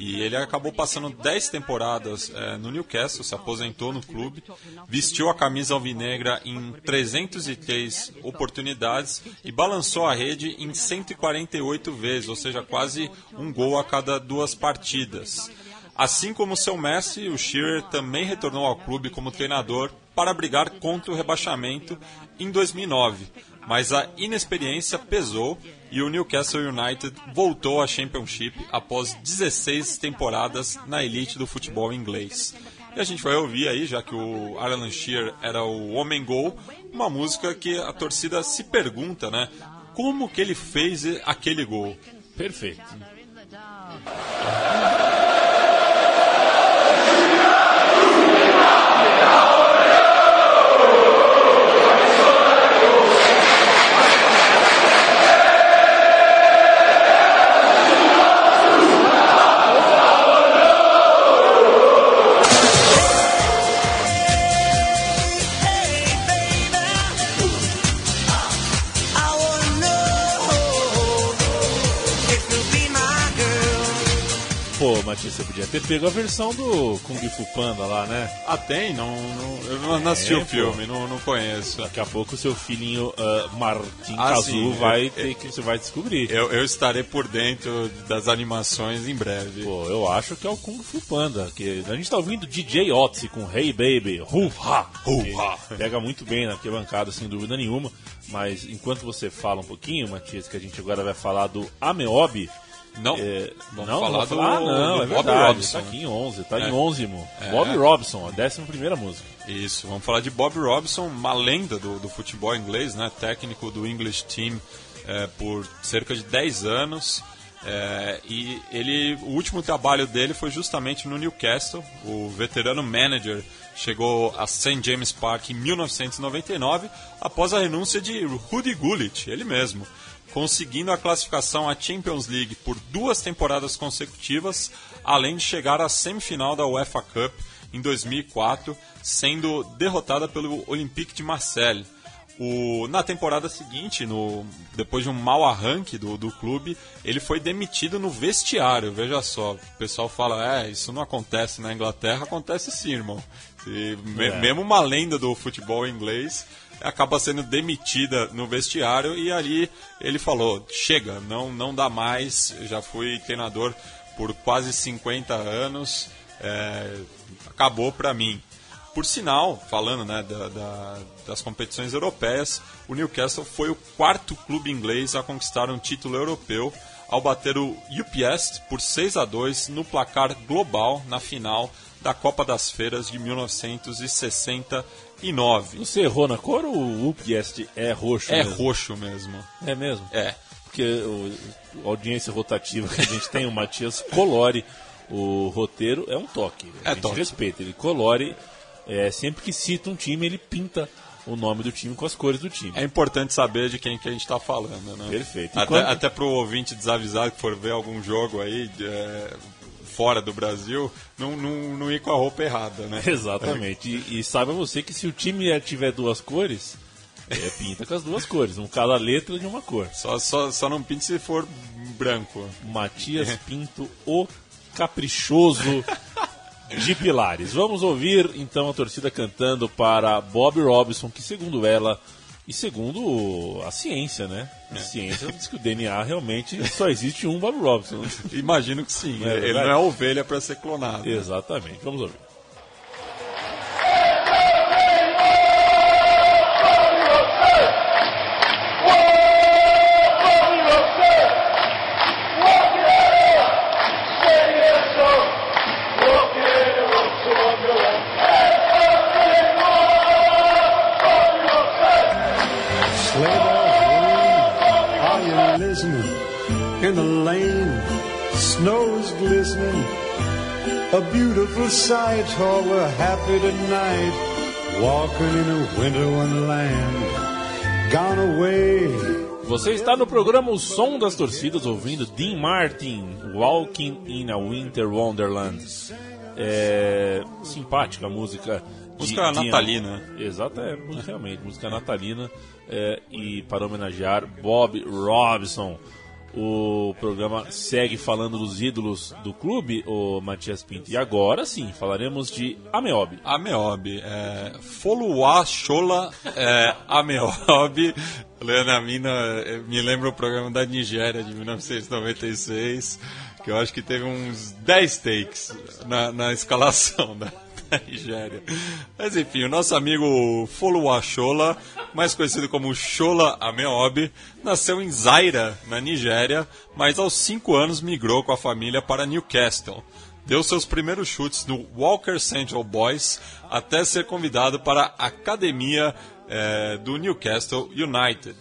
E ele acabou passando 10 temporadas eh, no Newcastle, se aposentou no clube, vestiu a camisa alvinegra em 303 oportunidades e balançou a rede em 148 vezes, ou seja, quase um gol a cada duas partidas. Assim como seu mestre, o Shearer também retornou ao clube como treinador para brigar contra o rebaixamento em 2009, mas a inexperiência pesou e o Newcastle United voltou à Championship após 16 temporadas na elite do futebol inglês. E a gente vai ouvir aí, já que o Alan Shearer era o homem gol, uma música que a torcida se pergunta, né? Como que ele fez aquele gol? Perfeito. Você podia ter pego a versão do Kung Fu Panda lá, né? Ah, tem? Não, não- eu não não assisti É, o filme, não, não conheço. Daqui a pouco o seu filhinho ah, Martin Ah, Kazu sim, vai eu- ter que você vai descobrir. Eu, eu estarei por dentro das animações em breve. Pô, eu acho que é o Kung Fu Panda. Que a gente tá ouvindo DJ Otzi com Hey Baby. Hu-ha. que Pega muito bem na bancada, sem dúvida nenhuma. Mas enquanto você fala um pouquinho, Matias, que a gente agora vai falar do Ameobi. Não, É, vamos não, falar vamos do, ah, não, do é Bob verdade, Robson. Tá aqui em 11, tá É. em 11, mo. É. Bob Robson, a 11 primeira música. Isso, vamos falar de Bob Robson, uma lenda do, do futebol inglês, né? técnico do English Team é, por cerca de 10 anos. É, e ele, o último trabalho dele foi justamente no Newcastle. O veterano manager chegou a St. James Park em 1999 após a renúncia de Rudy Gullit, ele mesmo, conseguindo a classificação à Champions League por duas temporadas consecutivas, além de chegar à semifinal da UEFA Cup em 2004, sendo derrotada pelo Olympique de Marseille. O, na temporada seguinte, no, depois de um mau arranque do, do clube, ele foi demitido no vestiário. Veja só, o pessoal fala: é, isso não acontece na Inglaterra, acontece sim, irmão. E me- É. Mesmo uma lenda do futebol inglês acaba sendo demitida no vestiário e ali ele falou: chega, não, não dá mais. Eu já fui treinador por quase 50 anos, é, acabou pra mim. Por sinal, falando né, da- da- das competições europeias, o Newcastle foi o quarto clube inglês a conquistar um título europeu ao bater o UPS por 6 a 2 no placar global na final da Copa das Feiras de 1969. Você errou na cor ou o UPS é roxo? É mesmo? roxo mesmo. É mesmo? É. Porque o, a audiência rotativa que a gente tem, o Matias colore o roteiro, é um toque. A É gente toque. respeita. Ele colore, é, sempre que cita um time, ele pinta o nome do time com as cores do time. É importante saber de quem que a gente está falando, né? Perfeito. E Até, quando- até pro ouvinte desavisado que for ver algum jogo aí é, fora do Brasil, não, não, não ir com a roupa errada, né? Exatamente. E, e saiba você que se o time é- tiver duas cores, é, pinta com as duas cores. Um cada letra de uma cor. Só, só, só não pinte se for branco. Matias Pinto, o caprichoso de Pilares. Vamos ouvir então a torcida cantando para Bob Robson, que segundo ela e segundo a ciência, né? A ciência diz que o DNA realmente só existe um Bob Robson. Imagino que sim. É ele não é ovelha para ser clonado. Exatamente. Vamos ouvir. Snow's glistening. A beautiful sight, oh, we're happy tonight. Walking in a winter wonderland. Gone away. Você está no programa O Som das Torcidas ouvindo Dean Martin, Walking in a Winter Wonderland. É, simpática a música. de Música Dean- natalina. Exato, é, música- realmente, música natalina. é, e para homenagear Bob Robson. O programa segue falando dos ídolos do clube, o Matias Pinto. E agora sim, falaremos de Ameobi. Ameobi, é, Foluá Shola é, Ameobi, Leonamina, é, me lembra o programa da Nigéria de 1996, que eu acho que teve uns 10 takes na, na escalação da, Nigéria. Mas enfim, o nosso amigo Foluá Shola, mais conhecido como Shola Ameobi, nasceu em Zaira, na Nigéria, mas aos 5 anos migrou com a família para Newcastle deu seus primeiros chutes no Walker Central Boys até ser convidado para a academia eh, do Newcastle United.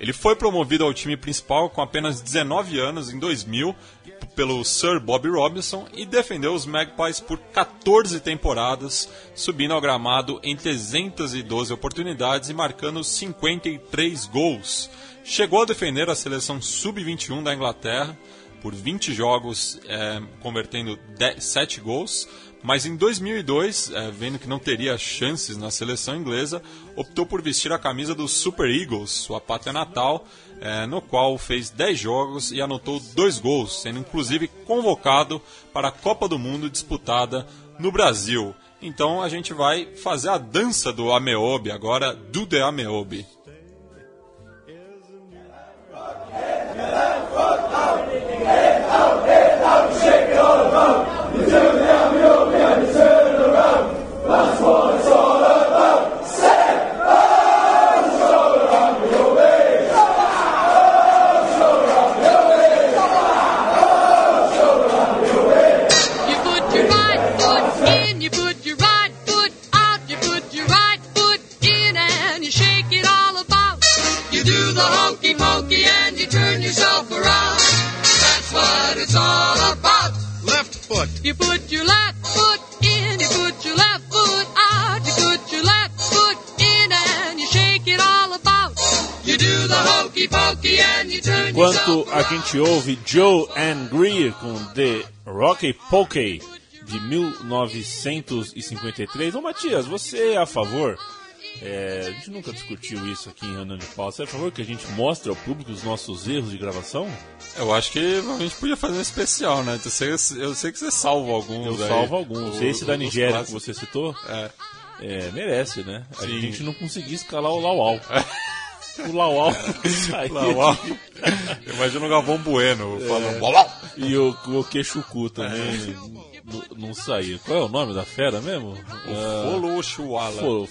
Ele foi promovido ao time principal com apenas 19 anos em 2000 p- pelo Sir Bobby Robinson e defendeu os Magpies por 14 temporadas, subindo ao gramado em 312 oportunidades e marcando 53 gols. Chegou a defender a seleção sub-21 da Inglaterra, por 20 jogos, eh, convertendo 10 7 gols. Mas em 2002, eh, vendo que não teria chances na seleção inglesa, optou por vestir a camisa do Super Eagles, sua pátria natal, eh, no qual fez 10 jogos e anotou 2 gols, sendo inclusive convocado para a Copa do Mundo disputada no Brasil. Então a gente vai fazer a dança do Ameobi agora, do The Ameobi. Rocky Pokey de 1953. Ô Matias, você é a favor? é, a gente nunca discutiu isso aqui em Reunião de Pauta. Você é a favor que a gente mostre ao público os nossos erros de gravação? Eu acho que a gente podia fazer um especial, né? Eu sei, eu sei que você salva alguns. Eu aí. salvo alguns. O- Esse da os Nigéria que você citou, É. é, merece, né? A Sim. gente não conseguia escalar o Lauau. O Lauau Lauau. Imagina o Galvão Bueno É. falando. "Blá, E o, o Queixucu também não, não saía. Qual é o nome da fera mesmo? Ah, Folu Chuala. Fo-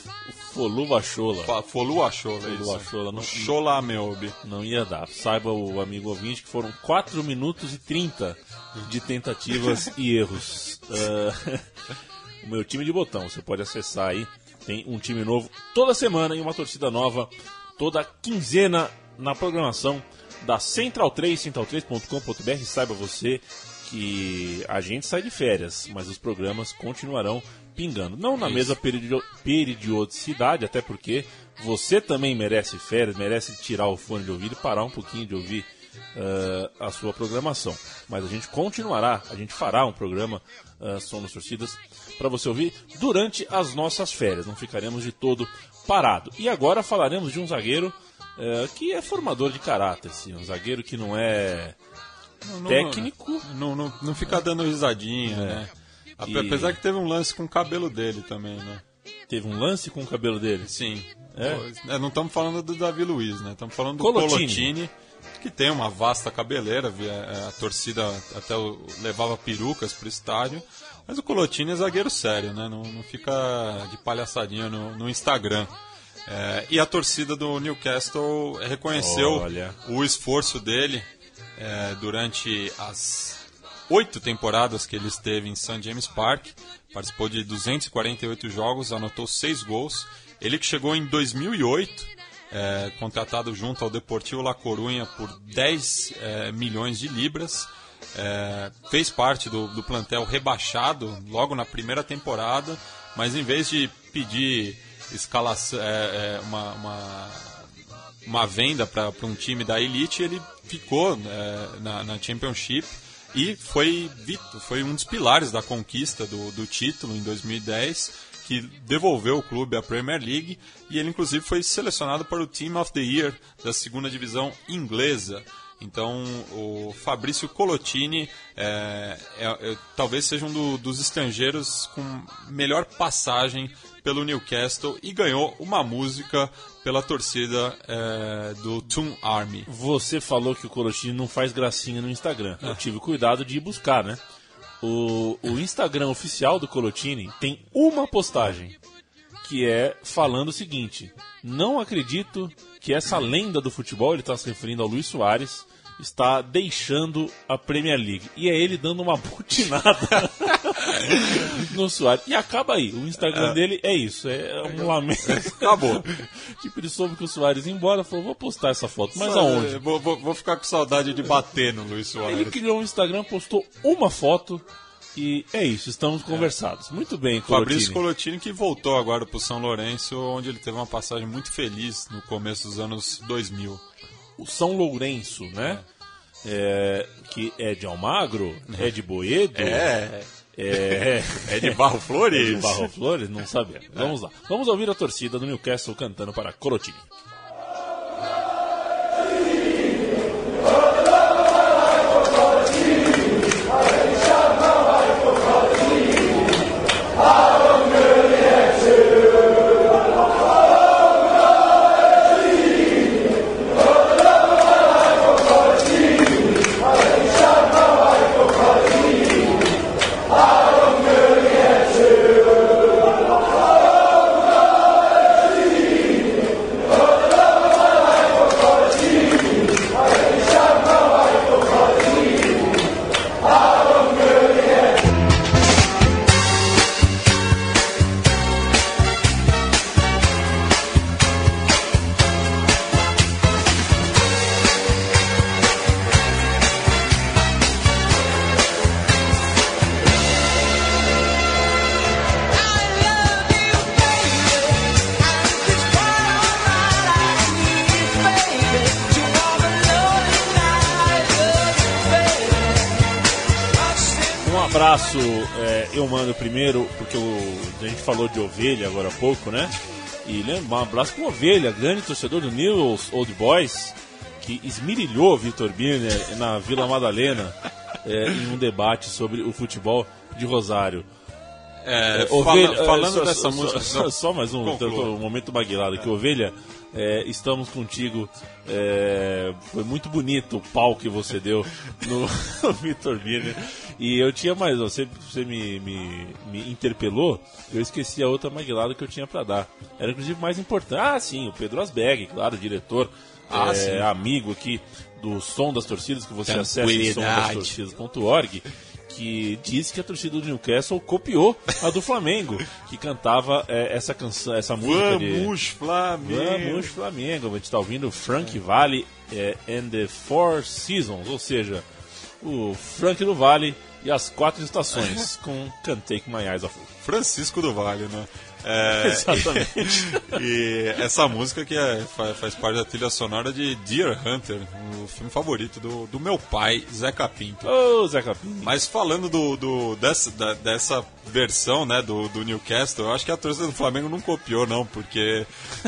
Foluvachola. Fa- Folu Achola, é isso. Foluvachola. Não, Chola Meobi. não ia dar. Saiba o amigo ouvinte que foram 4 minutos e 30 de tentativas e erros. Ah, o meu time de botão, você pode acessar aí. Tem um time novo toda semana e uma torcida nova toda quinzena na programação da Central 3, central3.com.br. Saiba você que a gente sai de férias, mas os programas continuarão pingando. Não na Isso. mesma periodi- periodicidade, até porque você também merece férias, merece tirar o fone de ouvido e parar um pouquinho de ouvir eh, a sua programação. Mas a gente continuará, a gente fará um programa uh, Som das Torcidas para você ouvir durante as nossas férias. Não ficaremos de todo parado. E agora falaremos de um zagueiro eh, que é formador de caráter, sim, um zagueiro que não é Não- não- técnico. Não, não, não fica dando risadinha, né? Ape- E- Apesar que teve um lance com o cabelo dele também, né? Teve um lance com o cabelo dele. Sim. É? É, não estamos falando do Davi Luiz, né? Estamos falando do Colotini. Colotini. que tem uma vasta cabeleira, é, a torcida até o- levava perucas pro estádio. Mas o Colotini é zagueiro sério, né? Não, não fica de palhaçadinha no, no Instagram. É, e a torcida do Newcastle reconheceu Olha. o esforço dele é, durante as oito temporadas que ele esteve em St. James Park. Participou de 248 jogos, anotou seis gols. Ele que chegou em 2008, é, contratado junto ao Deportivo La Coruña por 10 é, milhões de libras. É, fez parte do, do plantel rebaixado logo na primeira temporada, mas em vez de pedir escalação, é, é, uma, uma uma venda para um time da elite, ele ficou é, na, na Championship e foi, foi um dos pilares da conquista do, do título em 2010, que devolveu o clube à Premier League e ele inclusive foi selecionado para o Team of the Year da segunda divisão inglesa. Então, o Fabrício Colotini é, é- é- talvez seja um do- dos estrangeiros com melhor passagem pelo Newcastle e ganhou uma música pela torcida é, do Toon Army. Você falou que o Colotini não faz gracinha no Instagram. Eu tive cuidado de ir buscar, né? O, o Instagram oficial do Colotini tem uma postagem que é falando o seguinte: Não acredito que essa lenda do futebol, ele está se referindo ao Luiz Soares, está deixando a Premier League. E é ele dando uma butinada no Soares. E acaba aí. O Instagram dele é isso. É um lamento. Acabou. tipo, ele soube que o Soares ia embora, falou: Vou postar essa foto. Mas aonde? Vou, vou- vou ficar com saudade de bater no Luiz Ele Soares. criou um Instagram, postou uma foto e é isso, estamos conversados. Muito bem, Fabrício Colotini. Colotini que voltou agora para o São Lourenço, onde ele teve uma passagem muito feliz no começo dos anos 2000. O São Lourenço, né? É, que é de Almagro, é de Boedo, É, é, é de Barro é Flores. de Barro Flores, não sabemos. Vamos lá. Vamos ouvir a torcida do Newcastle cantando para Colotini. Eu mando primeiro, porque o, a gente falou de ovelha agora há pouco, né? E lembra, um abraço com ovelha, grande torcedor do News Old Boys, que esmirilhou Vitor Birner na Vila Madalena é, em um debate sobre o futebol de Rosário. É, É, fala- ovelha, falando é, só, dessa só- música. Só, só mais um, um momento baguilado aqui. Ovelha, é, estamos contigo. É, foi muito bonito o pau que você deu no Vitor Birner. E eu tinha mais, você, você me, me, me interpelou, eu esqueci a outra maguilada que eu tinha para dar. Era inclusive mais importante. Ah, sim, o Pedro Asberg, claro, diretor, Ah, é, amigo aqui do Som das Torcidas, que você acessa em somdastorcidas.org que disse que a torcida do Newcastle copiou a do Flamengo, que cantava é, essa canção, essa música de Vamos, Flamengo! Vamos Flamengo. A gente está ouvindo Frank Valley é, and the Four Seasons, ou seja, o Frank do Vale e as quatro estações com Can't Take My Eyes. Francisco do Vale, né? É, Exatamente. E essa música que é, fa- faz, parte da trilha sonora de Deer Hunter, o filme favorito do, do meu pai, Zeca Pinto. Ô, Zé Capim. Mas falando do, do- dessa, da- dessa versão né, do, do Newcastle, eu acho que a torcida do Flamengo não copiou, não, porque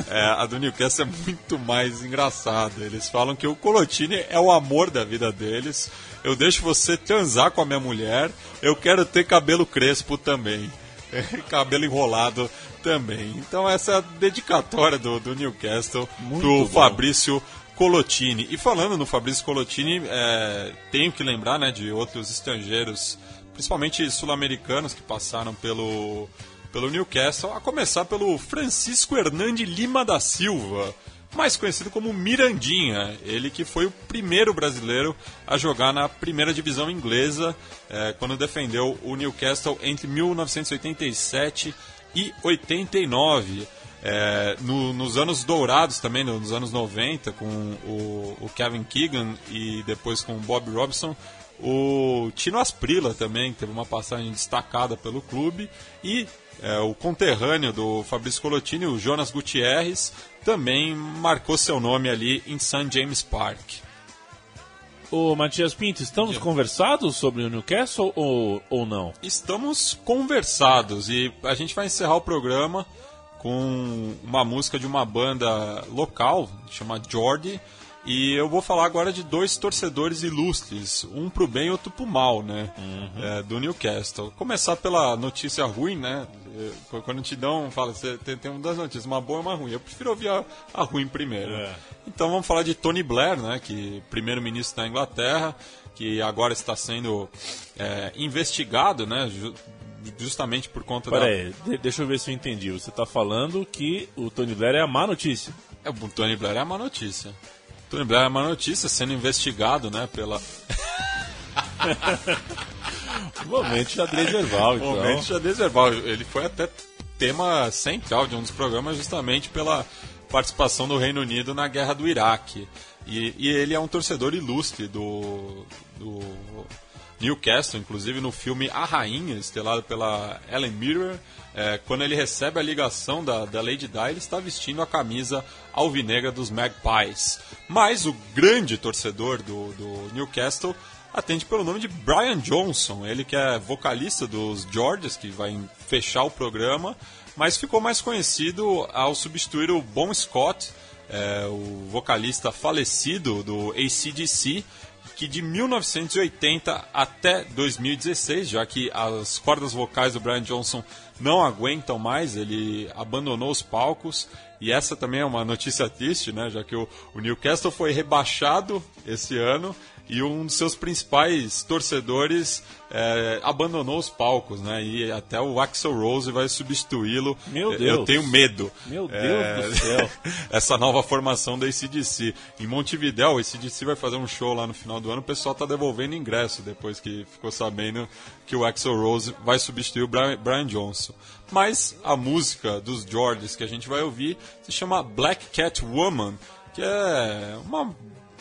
é, a do Newcastle é muito mais engraçada. Eles falam que o Colotini é o amor da vida deles. Eu deixo você transar com a minha mulher, eu quero ter cabelo crespo também. cabelo enrolado também. Então essa é a dedicatória do, do Newcastle Muito pro bom. Fabrício Colotini. E falando no Fabrício Colotini, é, tenho que lembrar né, de outros estrangeiros, principalmente sul-americanos, que passaram pelo, pelo Newcastle, a começar pelo Francisco Hernande Lima da Silva, mais conhecido como Mirandinha. Ele que foi o primeiro brasileiro a jogar na primeira divisão inglesa, é, quando defendeu o Newcastle entre 1987 e 89. É, no- nos anos dourados também, no- nos anos 90, com o, o Kevin Keegan e depois com o Bob Robson, o Tino Asprilla também teve uma passagem destacada pelo clube e é, o conterrâneo do Fabrício Colotini, o Jonas Gutierrez, também marcou seu nome ali em St. James Park. Ô, Matias Pinto, estamos conversados sobre o Newcastle ou, ou não? Estamos conversados e a gente vai encerrar o programa com uma música de uma banda local, chama Jordi, e eu vou falar agora de dois torcedores ilustres, um pro bem e outro pro mal, né, é, do Newcastle. Começar pela notícia ruim, né, é, quando te dão, fala, você tem, tem duas notícias, uma boa e uma ruim, eu prefiro ouvir a, a ruim primeiro. É. Então vamos falar de Tony Blair, né, que primeiro-ministro da Inglaterra, que agora está sendo é, investigado, né, ju- justamente por conta Pera da... aí, de- deixa eu ver se eu entendi. Você está falando que o Tony Blair é a má notícia. É, o Tony Blair é uma notícia. Tony Blair é uma notícia sendo investigado, né, pela Momento xadrez verbal, então. Momento xadrez verbal. Ele foi até tema central de um dos programas justamente pela participação do Reino Unido na guerra do Iraque. E, e ele é um torcedor ilustre do, do Newcastle, inclusive no filme A Rainha, estelado pela Ellen Mirror, é, quando ele recebe a ligação da, da Lady Di, ele está vestindo a camisa alvinegra dos Magpies. Mas o grande torcedor do, do Newcastle atende pelo nome de Brian Johnson, ele que é vocalista dos Georges, que vai fechar o programa, mas ficou mais conhecido ao substituir o Bon Scott, é, o vocalista falecido do ACDC, que de 1980 até 2016, já que as cordas vocais do Brian Johnson não aguentam mais, ele abandonou os palcos. E essa também é uma notícia triste, né? Já que o, o Newcastle foi rebaixado esse ano e um dos seus principais torcedores é, abandonou os palcos, né? E até o Axel Rose vai substituí-lo. Meu Eu Deus. tenho medo. Meu Deus É, do céu. essa nova formação da ACDC. Em Montevidéu, o ACDC vai fazer um show lá no final do ano, o pessoal tá devolvendo ingresso depois que ficou sabendo que o Axel Rose vai substituir o Brian, Brian Johnson. Mas a música dos Georges que a gente vai ouvir se chama Black Cat Woman, que é uma,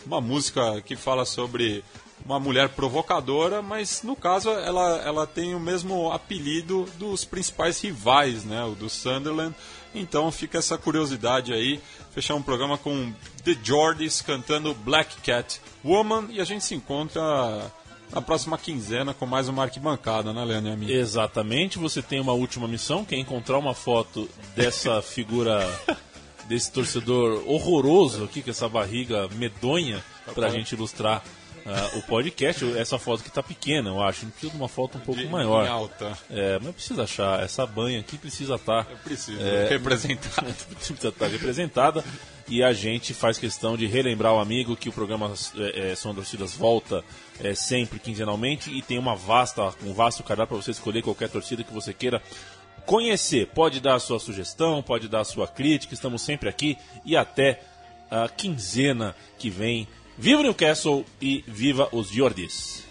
uma música que fala sobre uma mulher provocadora, mas no caso ela, ela tem o mesmo apelido dos principais rivais, né, o do Sunderland. Então fica essa curiosidade aí, fechar um programa com The Geordies cantando Black Cat Woman e a gente se encontra na próxima quinzena com mais uma arquibancada, né, Leandro? e amigo? Exatamente, você tem uma última missão, que é encontrar uma foto dessa figura, desse torcedor horroroso aqui, com essa barriga medonha, pra gente ilustrar ah, o podcast. Essa foto que tá pequena, eu acho. Precisa de uma foto um pouco De- maior. em alta. É, mas precisa achar. Essa banha aqui precisa estar. Preciso É, representar. precisa estar representada. E a gente faz questão de relembrar o amigo que o programa é, é, das Torcidas volta é, sempre quinzenalmente e tem uma vasta, um vasto cardápio para você escolher qualquer torcida que você queira conhecer. Pode dar a sua sugestão, pode dar a sua crítica, estamos sempre aqui e até a quinzena que vem. Viva Newcastle e viva os Jordis!